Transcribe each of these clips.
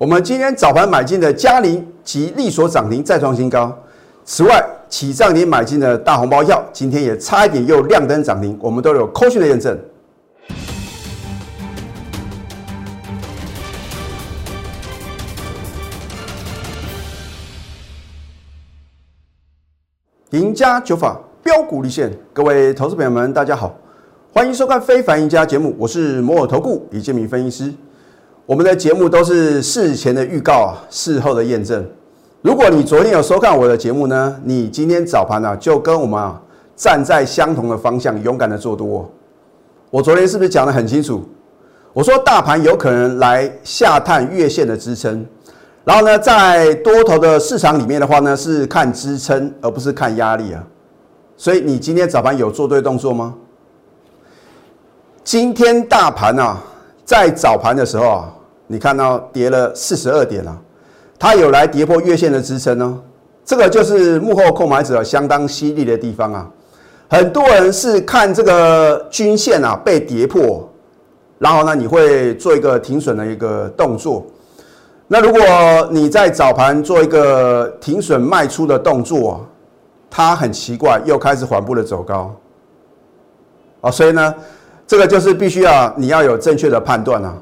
我们今天早盘买进的嘉麟及利所涨停再创新高。此外，起涨点买进的大红包票，今天也差一点又亮灯涨停，我们都有扣讯的验证。赢家九法标股立现，各位投资朋友们，大家好，欢迎收看《非凡赢家》节目，我是摩尔投顾李建明分析师。我们的节目都是事前的预告啊，事后的验证。如果你昨天有收看我的节目呢，你今天早盘呢就跟我们啊站在相同的方向，勇敢的做多。我昨天是不是讲的很清楚？我说大盘有可能来下探月线的支撑。然后呢，在多头的市场里面的话呢，是看支撑而不是看压力啊。所以你今天早盘有做对动作吗？今天大盘啊，在早盘的时候啊，你看到跌了四十二点啊，它有来跌破月线的支撑呢。这个就是幕后购买者相当犀利的地方啊。很多人是看这个均线啊被跌破，然后呢，你会做一个停损的一个动作。那如果你在早盘做一个停损卖出的动作，它很奇怪，又开始缓步的走高，啊，所以呢，这个就是必须要你要有正确的判断啊。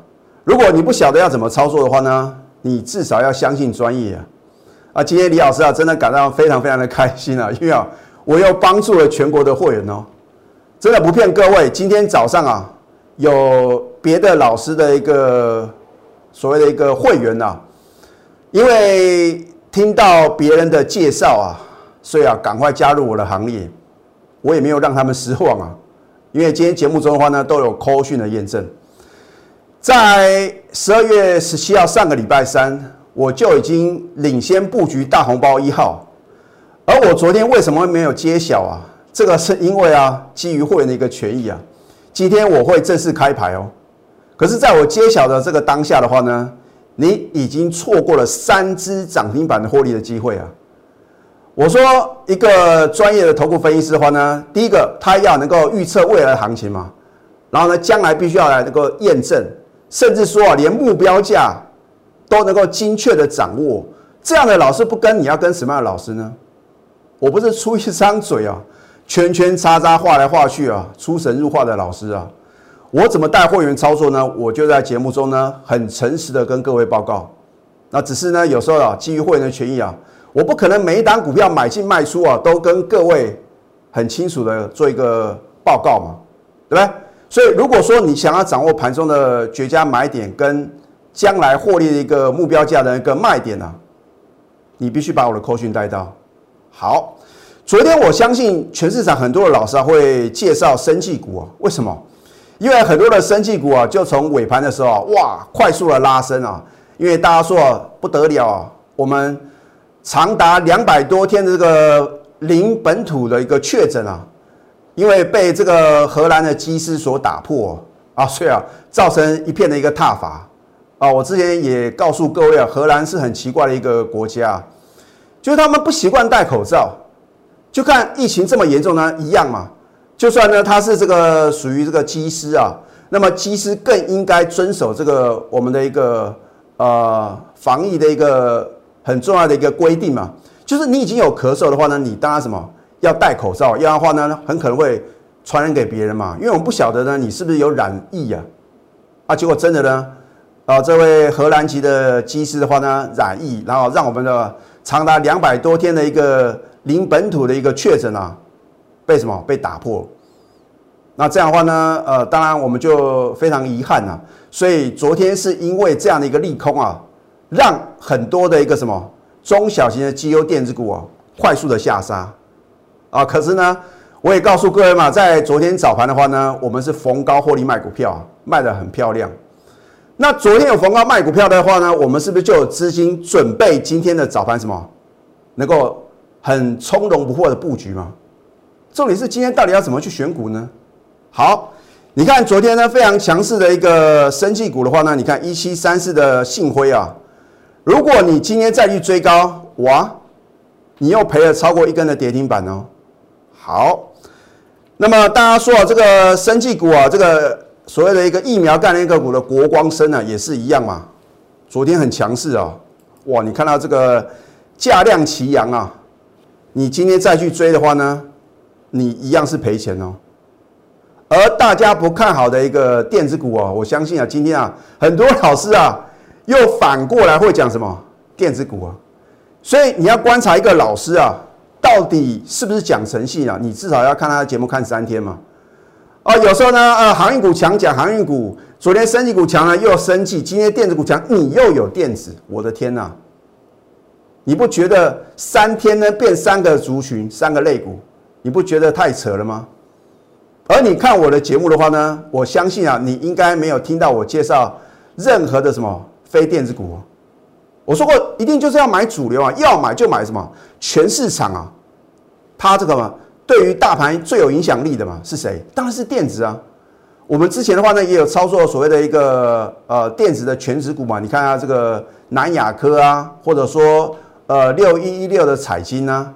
如果你不晓得要怎么操作的话呢，你至少要相信专业啊。啊，今天李老师啊，真的感到非常非常的开心啊，因为啊，我又帮助了全国的会员哦，真的不骗各位，今天早上啊，有别的老师的一个。所谓的一个会员呐，因为听到别人的介绍啊，所以啊，赶快加入我的行列。我也没有让他们失望啊，因为今天节目中的话呢，都有 call 讯的验证。在十二月十七号上个礼拜三，我就已经领先布局大红包一号。而我昨天为什么没有揭晓啊？这个是因为啊，基于会员的一个权益啊，今天我会正式开牌哦。可是，在我揭晓的这个当下的话呢，你已经错过了三只涨停板的获利的机会啊！我说，一个专业的投顾分析师的话呢，第一个他要能够预测未来的行情嘛，然后呢，将来必须要来能够验证，甚至说啊，连目标价都能够精确的掌握，这样的老师不跟，你要跟什么样的老师呢？我不是出一张嘴啊，圈圈叉叉画来画去啊，出神入化的老师啊！我怎么带会员操作呢？我就在节目中呢，很诚实的跟各位报告。那只是呢，有时候啊，基于会员的权益啊，我不可能每一档股票买进卖出啊，都跟各位很清楚的做一个报告嘛，对不对？所以如果说你想要掌握盘中的绝佳买点跟将来获利的一个目标价的一个卖点呢，你必须把我的扣讯带到。好，昨天我相信全市场很多的老师啊会介绍生技股啊，为什么？因为很多的生技股啊，就从尾盘的时候，哇，快速的拉升啊！因为大家说不得了啊，我们长达两百多天的这个零本土的一个确诊啊，因为被这个荷兰的机师所打破啊，所以啊，造成一片的一个踏伐啊。我之前也告诉各位啊，荷兰是很奇怪的一个国家，就是他们不习惯戴口罩，就看疫情这么严重呢，一样嘛。就算呢，他是这个属于这个机师啊，那么机师更应该遵守这个我们的一个呃防疫的一个很重要的一个规定嘛，就是你已经有咳嗽的话呢，你当然什么要戴口罩，要的话呢，很可能会传染给别人嘛，因为我们不晓得呢，你是不是有染疫呀？啊，结果真的呢，啊，这位荷兰籍的机师的话呢，染疫，然后让我们的长达两百多天的一个零本土的一个确诊啊。被什么被打破？那这样的话呢？呃，当然我们就非常遗憾呐。所以昨天是因为这样的一个利空啊，让很多的一个什么中小型的绩优电子股啊，快速的下杀啊。可是呢，我也告诉各位嘛，在昨天早盘的话呢，我们是逢高获利卖股票，卖的很漂亮。那昨天有逢高卖股票的话呢，我们是不是就有资金准备今天的早盘什么能够很从容不迫的布局吗？重点是今天到底要怎么去选股呢？好，你看昨天呢非常强势的一个生技股的话呢，你看一七三四的信辉啊，如果你今天再去追高，哇，你又赔了超过一根的跌停板哦。好，那么大家说啊，这个生技股啊，这个所谓的一个疫苗概念个股的国光生呢，也是一样嘛。昨天很强势啊，哇！你看到这个价量齐扬啊，你今天再去追的话呢，你一样是赔钱哦。而大家不看好的一个电子股哦，我相信啊，今天啊，很多老师啊，又反过来会讲什么电子股啊。所以你要观察一个老师啊，到底是不是讲诚信啊？你至少要看他的节目看三天嘛。啊，有时候呢，呃，航运股强讲航运股，昨天升级股强了又生气，今天电子股强，你又有电子，我的天呐！你不觉得三天呢变三个族群、三个类股，你不觉得太扯了吗？而你看我的节目的话呢，我相信啊，你应该没有听到我介绍任何的什么非电子股。我说过，一定就是要买主流啊，要买就买什么全市场啊，它这个嘛。对于大盘最有影响力的嘛是谁？当然是电子啊。我们之前的话呢，也有操作所谓的一个呃电子的全值股嘛。你看下这个南亚科啊，或者说呃六一一六的彩金啊。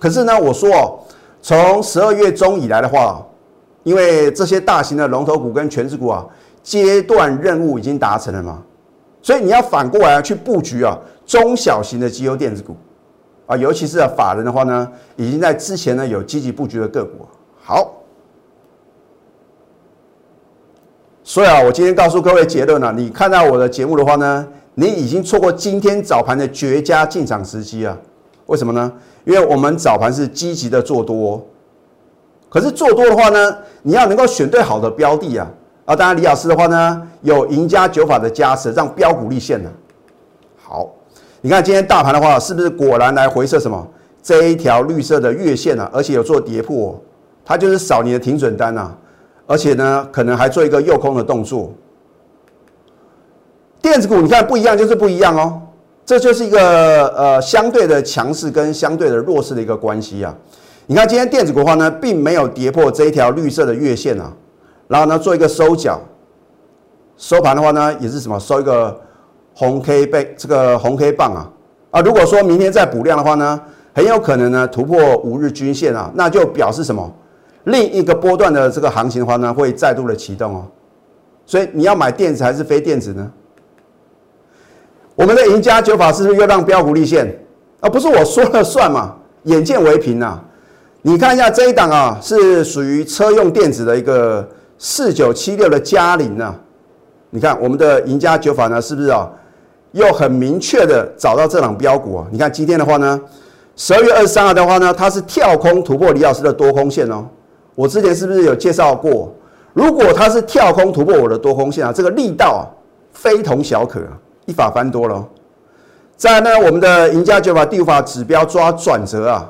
可是呢，我说哦，从十二月中以来的话，因为这些大型的龙头股跟全值股啊，阶段任务已经达成了嘛，所以你要反过来去布局啊中小型的绩优电子股。啊，尤其是，法人的话呢，已经在之前呢有积极布局的个股。好，所以啊，我今天告诉各位结论了，你看到我的节目的话呢，你已经错过今天早盘的绝佳进场时机啊。为什么呢？因为我们早盘是积极的做多，可是做多的话呢，你要能够选对好的标的啊。啊，当然李老师的话呢，有赢家九法的加持，让标股立现了。好。你看今天大盘的话，是不是果然来回撤什么这一条绿色的月线啊？而且有做跌破，它就是扫你的停损单呐。而且呢，可能还做一个诱空的动作。电子股你看不一样，就是不一样哦。这就是一个呃相对的强势跟相对的弱势的一个关系啊。你看今天电子股的话呢，并没有跌破这一条绿色的月线啊，然后呢做一个收脚，收盘的话呢也是什么收一个。红 K 背这个红 K 棒啊啊，如果说明天再补量的话呢，很有可能呢突破五日均线啊，那就表示什么？另一个波段的这个行情的话呢，会再度的启动哦。所以你要买电子还是非电子呢？我们的赢家九法是不是又让标股立现？啊，不是我说了算嘛？眼见为凭呐！你看一下这一档啊，是属于车用电子的一个四九七六的嘉陵啊。你看我们的赢家九法呢，是不是啊？又很明确的找到这档标股啊！你看今天的话呢，十二月二十三号的话呢，它是跳空突破李老师的多空线哦。我之前是不是有介绍过？如果它是跳空突破我的多空线啊，这个力道啊，非同小可，一法翻多了。再呢，我们的赢家九法第五法指标抓转折啊，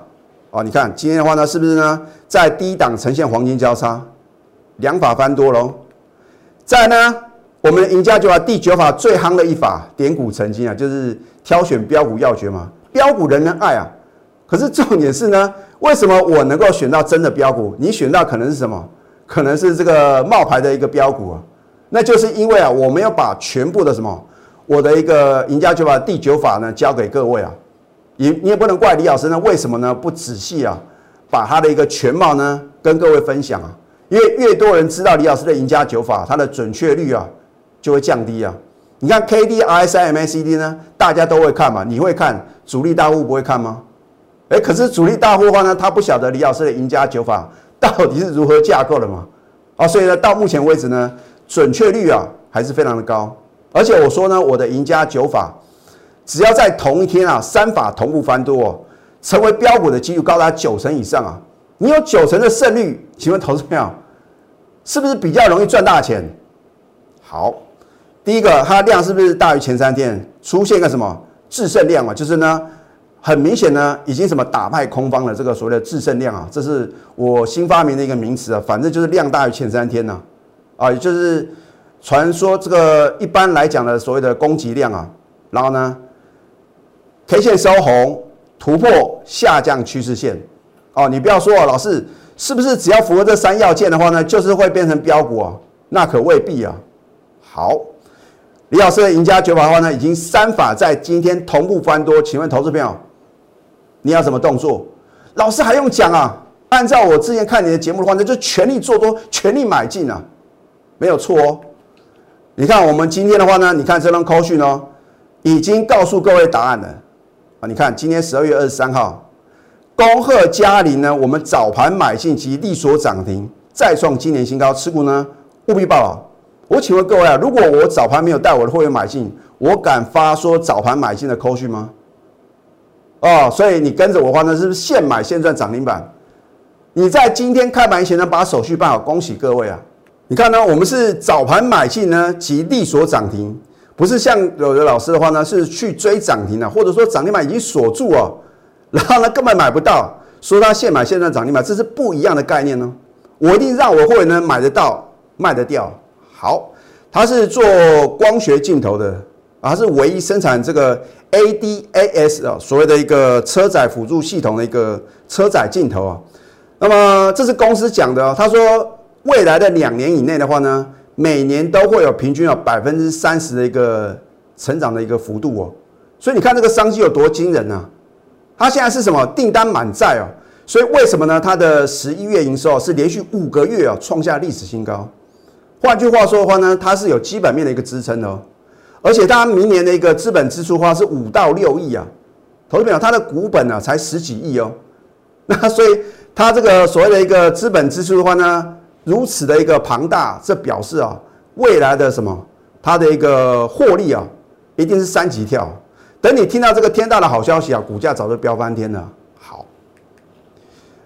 啊，你看今天的话呢，是不是呢，在低档呈现黄金交叉，两法翻多喽。再呢？我们赢家九法第九法最夯的一法点股成金啊，就是挑选标股要诀嘛。标股人人爱啊，可是重点是呢，为什么我能够选到真的标股？你选到可能是什么？可能是这个冒牌的一个标股啊。那就是因为啊，我没有把全部的什么我的一个赢家九法第九法呢交给各位啊。你你也不能怪李老师呢，为什么呢？不仔细啊，把他的一个全貌呢跟各位分享啊。因为越多人知道李老师的赢家九法，它的准确率啊。就会降低啊！你看 K D R S M A C D 呢，大家都会看嘛？你会看，主力大户不会看吗？哎，可是主力大户的话呢，他不晓得李老师的赢家九法到底是如何架构的嘛？啊，所以呢，到目前为止呢，准确率啊还是非常的高。而且我说呢，我的赢家九法，只要在同一天啊，三法同步翻多，哦成为标股的几率高达九成以上啊！你有九成的胜率，请问投资票是不是比较容易赚大钱？好。第一个，它量是不是大于前三天？出现一个什么制胜量啊？就是呢，很明显呢，已经什么打败空方的这个所谓的制胜量啊，这是我新发明的一个名词啊。反正就是量大于前三天呢，啊，也就是传说这个一般来讲的所谓的供给量啊。然后呢，K 线收红，突破下降趋势线。哦，你不要说老师是不是只要符合这三要件的话呢，就是会变成标股啊？那可未必啊。好。李老师的赢家九法的话呢，已经三法在今天同步翻多，请问投资朋友，你要什么动作？老师还用讲啊？按照我之前看你的节目的话，那就全力做多，全力买进啊，没有错哦。你看我们今天的话呢，你看这张扣讯哦，已经告诉各位答案了啊！你看，今天十二月二十三号，恭贺嘉麟呢，我们早盘买进及利索涨停，再创今年新高，持股呢务必报好。我请问各位啊，如果我早盘没有带我的会员买进，我敢发说早盘买进的扣讯吗？哦，所以你跟着我的话呢，是不是现买现赚涨停板？你在今天开盘前呢，把手续办好，恭喜各位啊！你看呢，我们是早盘买进呢，及利索涨停。不是像有的老师的话呢，是去追涨停的，或者说涨停板已经锁住哦，然后呢根本买不到，说他现买现赚涨停板，这是不一样的概念呢。我一定让我会员买得到，卖得掉。好，他是做光学镜头的，啊，是唯一生产这个 ADAS 啊，所谓的一个车载辅助系统的一个车载镜头啊。那么这是公司讲的，哦他说未来的两年以内的话呢。每年都会有平均有百分之三十的一个成长的一个幅度哦，所以你看这个商机有多惊人啊？它现在是什么订单满载哦，所以为什么呢？它的十一月营收是连续五个月啊创下历史新高。换句话说的话呢，它是有基本面的一个支撑哦，而且它明年的一个资本支出花是五到六亿啊，投资朋友，它的股本呢才十几亿哦，那所以它这个所谓的一个资本支出的话呢？如此的一个庞大，这表示啊，未来的什么，它的一个获利啊，一定是三级跳。等你听到这个天大的好消息啊，股价早就飙翻天了。好，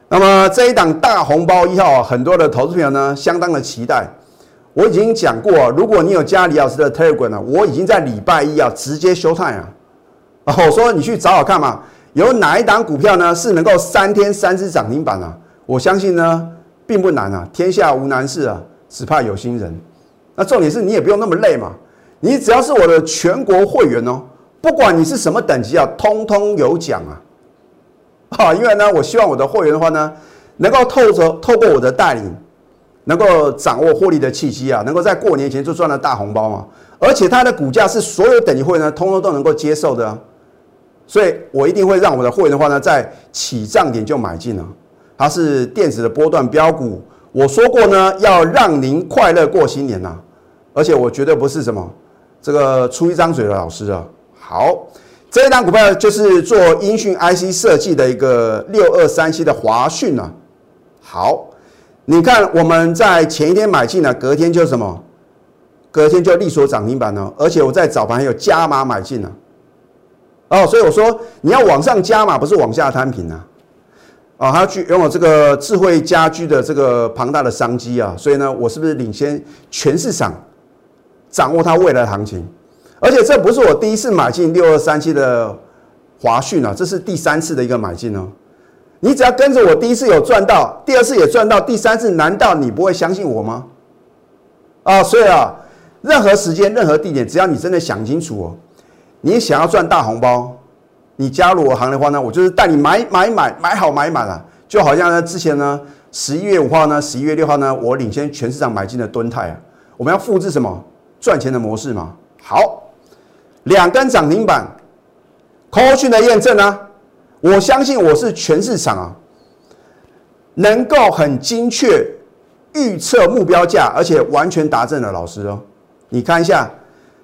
那么这一档大红包一号啊，很多的投资朋友呢，相当的期待。我已经讲过，如果你有加李老师的 Telegram 呢，我已经在礼拜一啊，直接休泰啊。我说你去找找看嘛，有哪一档股票呢是能够三天三只涨停板啊？我相信呢。并不难啊，天下无难事啊，只怕有心人。那重点是你也不用那么累嘛，你只要是我的全国会员哦，不管你是什么等级啊，通通有奖啊。哈，因为呢，我希望我的会员的话呢，能够透着透过我的带领，能够掌握获利的契机啊，能够在过年前就赚了大红包嘛。而且它的股价是所有等级会员呢，通通都能够接受的啊。所以我一定会让我的会员的话呢，在起涨点就买进了。它是电子的波段标股，我说过呢，要让您快乐过新年呐，而且我绝对不是什么这个出一张嘴的老师啊。好，这一档股票就是做音讯 IC 设计的一个六二三七的华讯啊。好，你看我们在前一天买进了，隔天就什么？隔天就利索涨停板呢，而且我在早盘还有加码买进了。哦，所以我说你要往上加码，不是往下摊平啊。啊，它具拥有这个智慧家居的这个庞大的商机啊，所以呢，我是不是领先全市场，掌握它未来行情？而且这不是我第一次买进六二三七的华讯啊，这是第三次的一个买进哦。你只要跟着我，第一次有赚到，第二次也赚到，第三次难道你不会相信我吗？啊，所以啊，任何时间、任何地点，只要你真的想清楚哦，你想要赚大红包。你加入我行的话呢，我就是带你买买买买好买满了，就好像呢之前呢十一月五号呢十一月六号呢，我领先全市场买进的吨泰啊，我们要复制什么赚钱的模式嘛？好，两根涨停板 c a 讯的验证呢，我相信我是全市场啊，能够很精确预测目标价，而且完全达阵的老师哦，你看一下。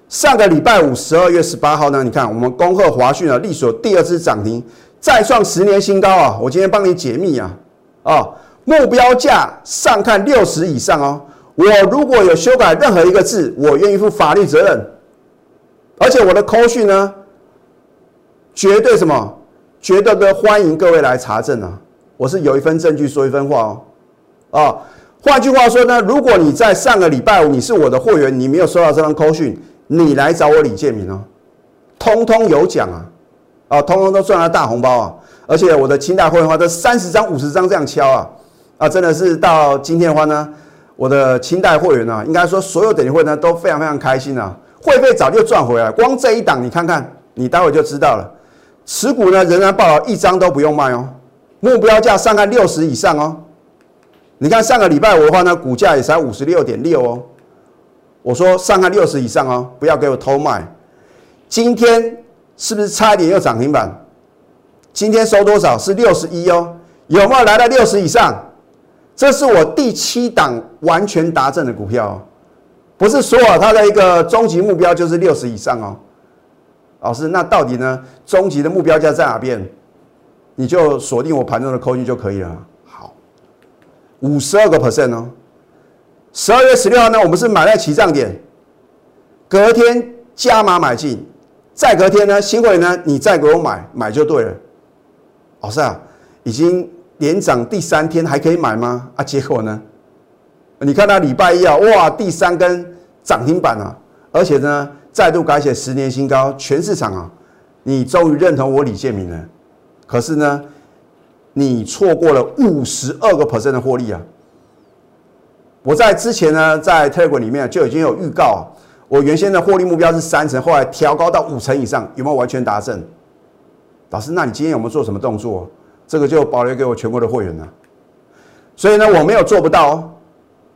上个礼拜五，十二月十八号呢？你看，我们恭贺华讯啊，力所第二次涨停，再创十年新高啊！我今天帮你解密啊，啊，目标价上看六十以上哦。我如果有修改任何一个字，我愿意负法律责任。而且我的扣讯呢，绝对什么？绝对的欢迎各位来查证啊！我是有一份证据说一分话哦。啊，换句话说呢，如果你在上个礼拜五你是我的会员，你没有收到这张扣讯。你来找我李建明哦，通通有奖啊，啊，通通都赚了大红包啊！而且我的清代会员的话，这三十张、五十张这样敲啊，啊，真的是到今天的话呢，我的清代会员呢，应该说所有等级会呢都非常非常开心啊，会费早就赚回来，光这一档你看看，你待会就知道了。持股呢仍然报了一张都不用卖哦，目标价上看六十以上哦。你看上个礼拜五的话呢，股价也才五十六点六哦。我说上看六十以上哦，不要给我偷卖。今天是不是差一点又涨停板？今天收多少？是六十一哦。有没有来到六十以上？这是我第七档完全达阵的股票，不是说啊它的一个终极目标就是六十以上哦。老师，那到底呢？终极的目标价在哪边？你就锁定我盘中的扣讯就可以了。好，五十二个 percent 哦。十二月十六号呢，我们是买在起涨点，隔天加码买进，再隔天呢，新会呢，你再给我买买就对了。老师啊，已经连涨第三天还可以买吗？啊，结果呢？你看它礼拜一啊，哇，第三根涨停板啊，而且呢。再度改写十年新高，全市场啊，你终于认同我李建明了。可是呢，你错过了五十二个 percent 的获利啊！我在之前呢，在 Telegram 里面就已经有预告，我原先的获利目标是三成，后来调高到五成以上，有没有完全达成？老师，那你今天有没有做什么动作？这个就保留给我全国的会员了。所以呢，我没有做不到，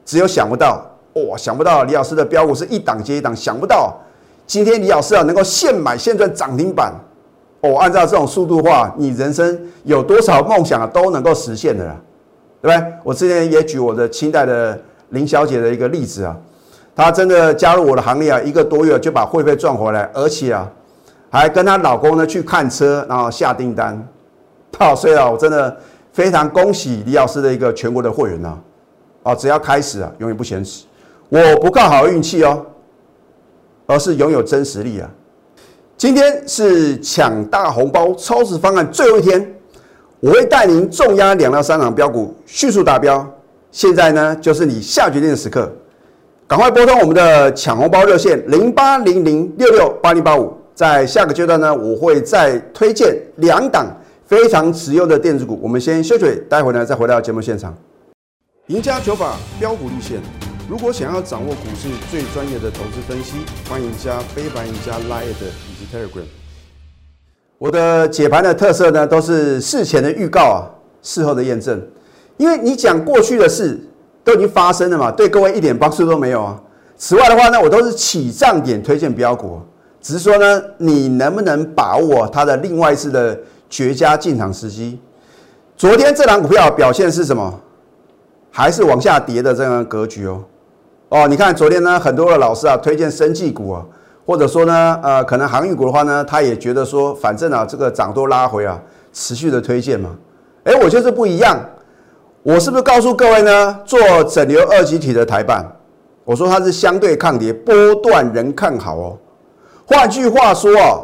只有想不到。哇，想不到李老师的标股是一档接一档，想不到。今天李老师啊，能够现买现赚涨停板，哦，按照这种速度的话，你人生有多少梦想啊都能够实现的啦，对不对？我之前也举我的清代的林小姐的一个例子啊，她真的加入我的行列啊，一个多月就把会费赚回来，而且啊，还跟她老公呢去看车，然后下订单。好，所以啊，我真的非常恭喜李老师的一个全国的会员呐，哦，只要开始啊，永远不嫌迟。我不靠好运气哦。而是拥有真实力啊！今天是抢大红包超值方案最后一天，我会带您重压两到三档标股迅速达标。现在呢，就是你下决定的时刻，赶快拨通我们的抢红包热线零八零零六六八零八五。在下个阶段呢，我会再推荐两档非常实用的电子股。我们先休息，待会呢再回到节目现场。赢家九法标股立线。如果想要掌握股市最专业的投资分析，欢迎加非凡、加 Line 以及 Telegram。我的解盘的特色呢，都是事前的预告啊，事后的验证。因为你讲过去的事都已经发生了嘛，对各位一点帮助都没有啊。此外的话呢，我都是起涨点推荐标股，只是说呢，你能不能把握它的另外一次的绝佳进场时机？昨天这档股票表现是什么？还是往下跌的这样格局哦。哦，你看昨天呢，很多的老师啊推荐生技股啊，或者说呢，呃，可能航运股的话呢，他也觉得说，反正啊，这个涨多拉回啊，持续的推荐嘛。哎，我就是不一样，我是不是告诉各位呢，做整流二级体的台办，我说它是相对抗跌，波段仍看好哦。换句话说啊，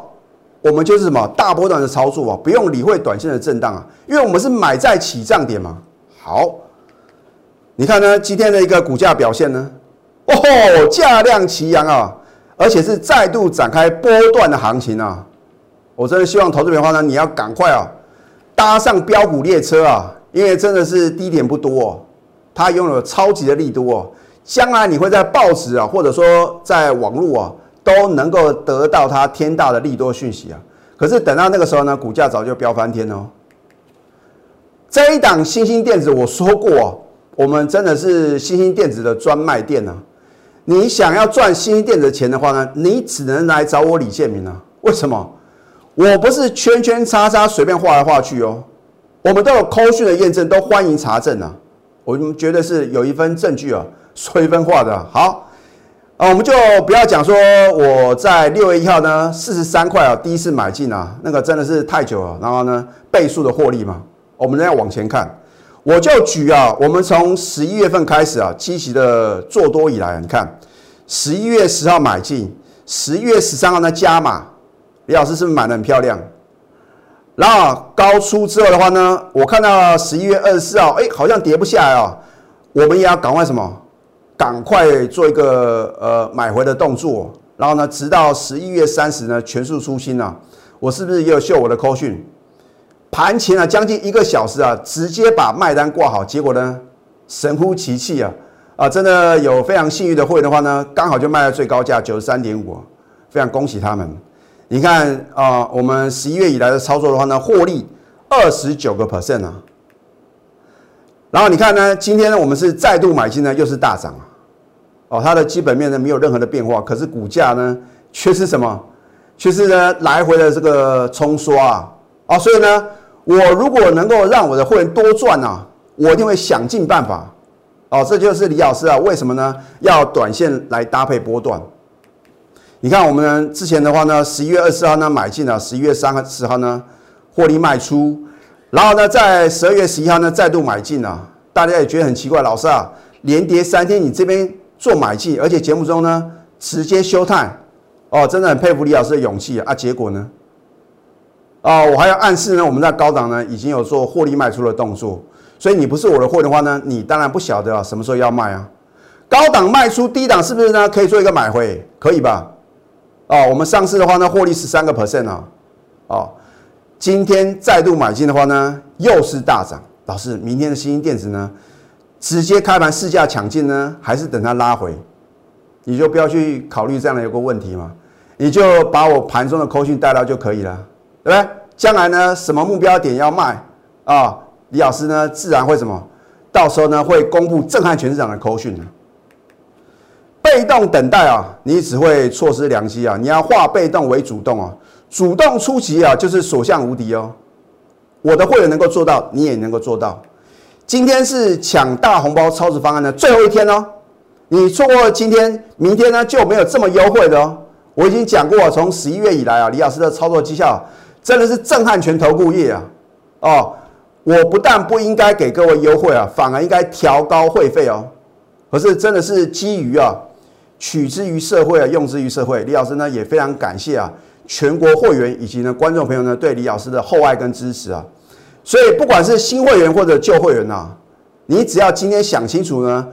我们就是什么大波段的操作啊，不用理会短线的震荡啊，因为我们是买在起涨点嘛。好，你看呢，今天的一个股价表现呢？哦，价量齐扬啊，而且是再度展开波段的行情啊！我真的希望投资者的话呢，你要赶快啊，搭上标股列车啊，因为真的是低点不多哦，它拥有超级的力度哦，将来你会在报纸啊，或者说在网络啊，都能够得到它天大的利多讯息啊。可是等到那个时候呢，股价早就飙翻天哦。这一档新兴电子，我说过，我们真的是新兴电子的专卖店啊。你想要赚新店的钱的话呢，你只能来找我李建明啊。为什么？我不是圈圈叉叉随便画来画去哦，我们都有扣讯的验证，都欢迎查证啊。我们绝对是有一份证据啊，说一分话的。好啊，我们就不要讲说我在六月一号呢四十三块啊第一次买进啊，那个真的是太久了。然后呢倍数的获利嘛，我们要往前看。我就举啊，我们从十一月份开始啊，积极的做多以来，你看，十一月十号买进，十一月十三号呢加码，李老师是不是买的很漂亮？然后高出之后的话呢，我看到十一月二十四号，哎，好像跌不下来啊，我们也要赶快什么？赶快做一个呃买回的动作，然后呢，直到十一月三十呢全数出清啊，我是不是也有秀我的扣讯？盘前啊，将近一个小时啊，直接把卖单挂好，结果呢，神乎其技啊，啊，真的有非常幸运的会的话呢，刚好就卖到最高价九十三点五，非常恭喜他们。你看啊，我们十一月以来的操作的话呢，获利二十九个 percent 啊。然后你看呢，今天呢，我们是再度买进呢，又是大涨啊。哦，它的基本面呢没有任何的变化，可是股价呢却是什么？却是呢来回的这个冲刷啊。啊，所以呢。我如果能够让我的会员多赚呢，我一定会想尽办法。哦，这就是李老师啊，为什么呢？要短线来搭配波段，你看我们之前的话呢，十一月二十号呢买进了，十一月三十号呢获利卖出，然后呢在十二月十一号呢再度买进了。大家也觉得很奇怪，老师啊，连跌三天，你这边做买进，而且节目中呢直接休态，哦，真的很佩服李老师的勇气啊！结果呢，哦，我还要暗示呢，我们在高档呢已经有做获利卖出的动作，所以你不是我的货的话呢，你当然不晓得啊什么时候要卖啊。高档卖出，低档是不是呢？可以做一个买回，可以吧？哦，我们上市的话呢，获利十三个 percent 啊，哦，今天再度买进的话呢，又是大涨。老师，明天的新兴电子呢，直接开盘市价抢进呢，还是等它拉回？你就不要去考虑这样的一个问题嘛，你就把我盘中的扣讯带到就可以了，对不对？将来呢，什么目标点要卖啊？李老师呢，自然会什么？到时候呢，会公布震撼全市场的口讯呢。被动等待啊，你只会错失良机啊！你要化被动为主动啊，主动出击啊，就是所向无敌哦。我的会员能够做到，你也能够做到。今天是抢大红包超值方案的最后一天哦，你错过了今天，明天呢就没有这么优惠的哦。我已经讲过，从十一月以来啊，李老师的操作绩效真的是震撼全投顾业啊！哦，我不但不应该给各位优惠啊，反而应该调高会费哦。可是真的是基于啊，取之于社会啊，用之于社会。李老师呢也非常感谢啊，全国会员以及呢观众朋友呢对李老师的厚爱跟支持啊。所以，不管是新会员或者旧会员呐，你只要今天想清楚呢，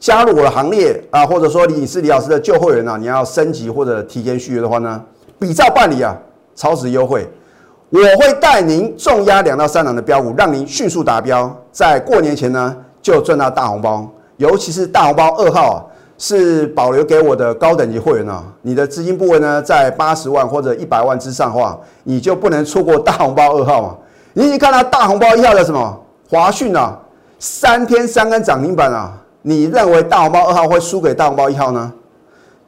加入我的行列啊，或者说你是李老师的旧会员呐，你要升级或者提前续约的话呢，比照办理啊，超值优惠，我会带您重压两到三档的标股，让您迅速达标，在过年前呢就赚到大红包，尤其是大红包二号啊，是保留给我的高等级会员啊，你的资金部位呢在八十万或者一百万之上的话，你就不能错过大红包二号嘛。你已经看到大红包一号的什么华讯啊，三天三根涨停板啊！你认为大红包二号会输给大红包一号呢？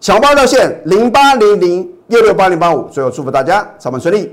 抢包热线零八零零六六八零八五，最后祝福大家上班顺利。